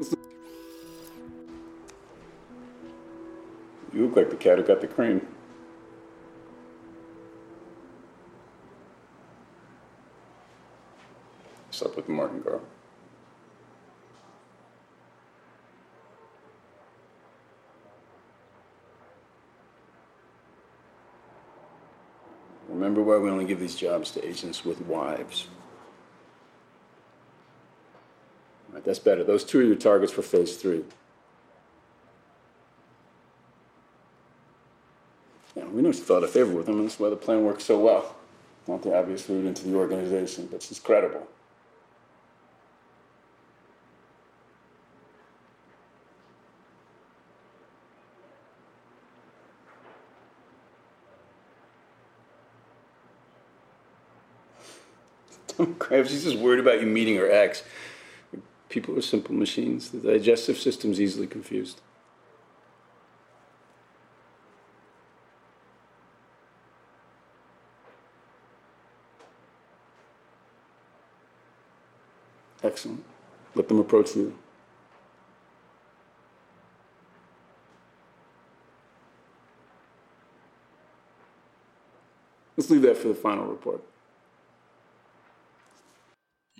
You look like the cat who got the cream. Slept with Martin girl. Remember why we only give these jobs to agents with wives. Right, that's better. Those two are your targets for phase three. Yeah, we know she thought a favor with him, and that's why the plan works so well. Not the obvious route into the organization, but she's credible. She's just worried about you meeting her ex. People are simple machines. The digestive system's easily confused. Excellent. Let them approach you. Let's leave that for the final report.